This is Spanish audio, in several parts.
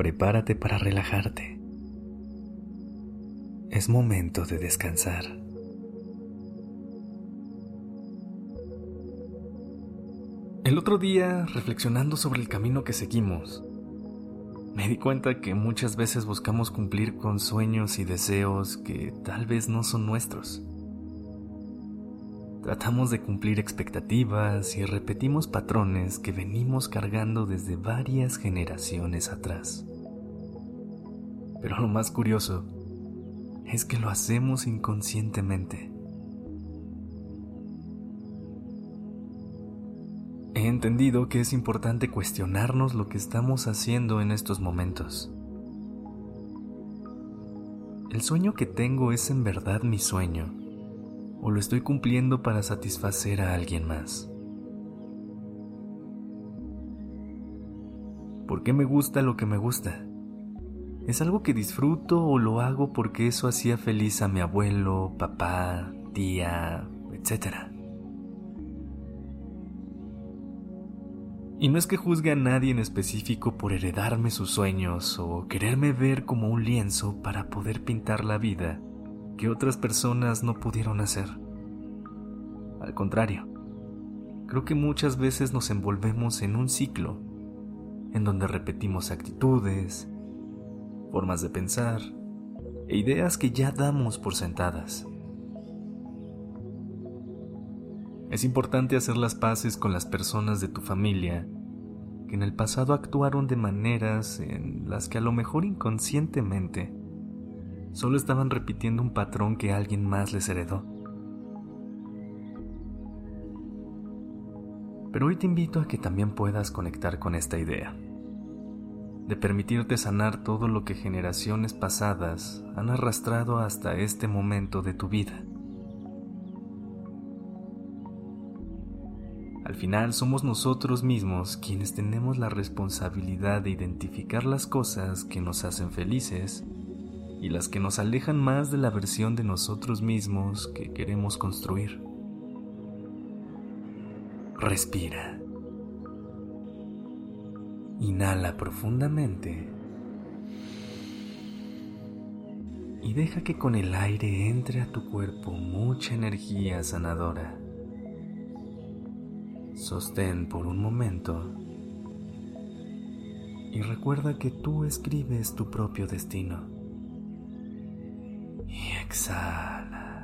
Prepárate para relajarte. Es momento de descansar. El otro día, reflexionando sobre el camino que seguimos, me di cuenta que muchas veces buscamos cumplir con sueños y deseos que tal vez no son nuestros. Tratamos de cumplir expectativas y repetimos patrones que venimos cargando desde varias generaciones atrás. Pero lo más curioso es que lo hacemos inconscientemente. He entendido que es importante cuestionarnos lo que estamos haciendo en estos momentos. ¿El sueño que tengo es en verdad mi sueño? ¿O lo estoy cumpliendo para satisfacer a alguien más? ¿Por qué me gusta lo que me gusta? ¿Es algo que disfruto o lo hago porque eso hacía feliz a mi abuelo, papá, tía, etcétera? Y no es que juzgue a nadie en específico por heredarme sus sueños o quererme ver como un lienzo para poder pintar la vida que otras personas no pudieron hacer. Al contrario, creo que muchas veces nos envolvemos en un ciclo en donde repetimos actitudes, formas de pensar e ideas que ya damos por sentadas. Es importante hacer las paces con las personas de tu familia que en el pasado actuaron de maneras en las que a lo mejor inconscientemente solo estaban repitiendo un patrón que alguien más les heredó. Pero hoy te invito a que también puedas conectar con esta idea, de permitirte sanar todo lo que generaciones pasadas han arrastrado hasta este momento de tu vida. Al final somos nosotros mismos quienes tenemos la responsabilidad de identificar las cosas que nos hacen felices y las que nos alejan más de la versión de nosotros mismos que queremos construir. Respira. Inhala profundamente y deja que con el aire entre a tu cuerpo mucha energía sanadora. Sostén por un momento y recuerda que tú escribes tu propio destino. Y exhala.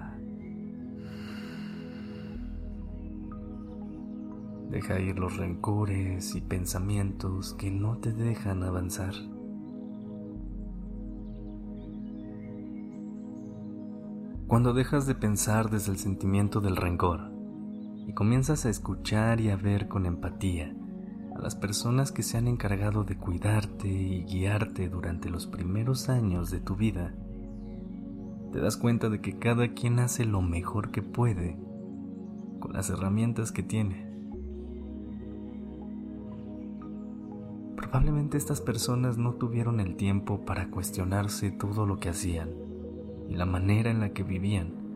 Deja ir los rencores y pensamientos que no te dejan avanzar. Cuando dejas de pensar desde el sentimiento del rencor, y comienzas a escuchar y a ver con empatía a las personas que se han encargado de cuidarte y guiarte durante los primeros años de tu vida, te das cuenta de que cada quien hace lo mejor que puede con las herramientas que tiene. Probablemente estas personas no tuvieron el tiempo para cuestionarse todo lo que hacían y la manera en la que vivían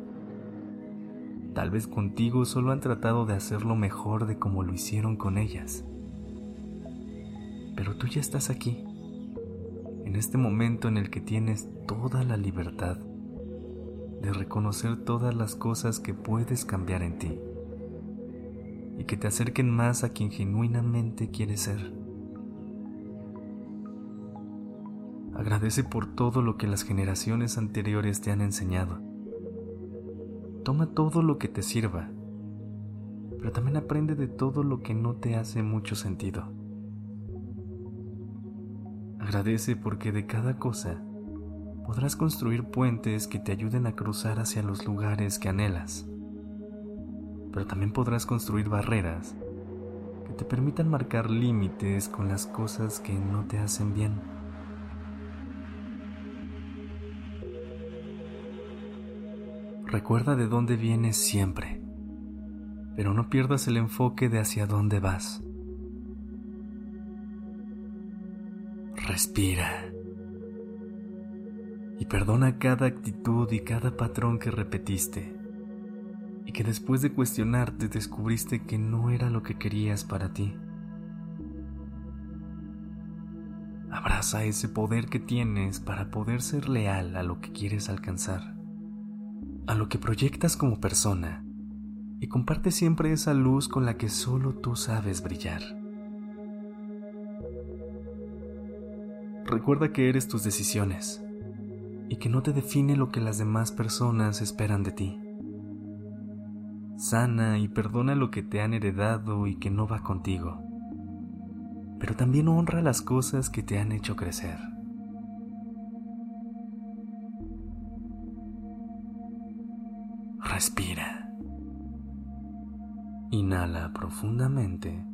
Tal vez contigo solo han tratado de hacerlo mejor de como lo hicieron con ellas. Pero tú ya estás aquí, en este momento en el que tienes toda la libertad de reconocer todas las cosas que puedes cambiar en ti y que te acerquen más a quien genuinamente quieres ser. Agradece por todo lo que las generaciones anteriores te han enseñado Toma todo lo que te sirva, pero también aprende de todo lo que no te hace mucho sentido. Agradece porque de cada cosa podrás construir puentes que te ayuden a cruzar hacia los lugares que anhelas, pero también podrás construir barreras que te permitan marcar límites con las cosas que no te hacen bien. Recuerda de dónde vienes siempre, pero no pierdas el enfoque de hacia dónde vas. Respira y perdona cada actitud y cada patrón que repetiste y que después de cuestionarte descubriste que no era lo que querías para ti. Abraza ese poder que tienes para poder ser leal a lo que quieres alcanzar, a lo que proyectas como persona, y comparte siempre esa luz con la que solo tú sabes brillar. Recuerda que eres tus decisiones y que no te define lo que las demás personas esperan de ti. Sana y perdona lo que te han heredado y que no va contigo pero también honra las cosas que te han hecho crecer. Respira. Inhala profundamente.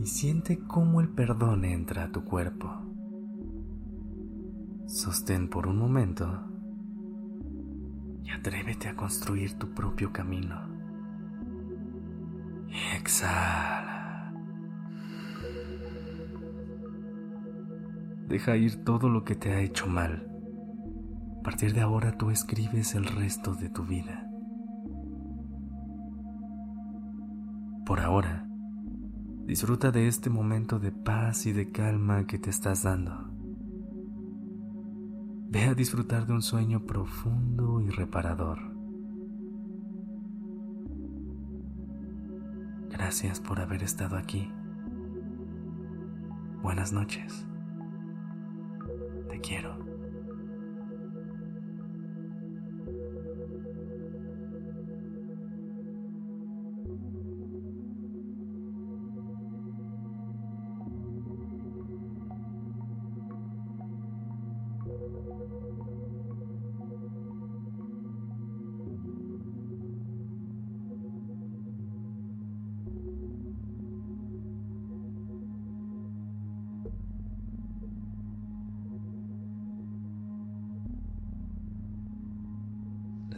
Y siente cómo el perdón entra a tu cuerpo. Sostén por un momento y atrévete a construir tu propio camino. Exhala. Deja ir todo lo que te ha hecho mal. A partir de ahora tú escribes el resto de tu vida. Por ahora, disfruta de este momento de paz y de calma que te estás dando. Ve a disfrutar de un sueño profundo y reparador. Gracias por haber estado aquí. Buenas noches. Te quiero.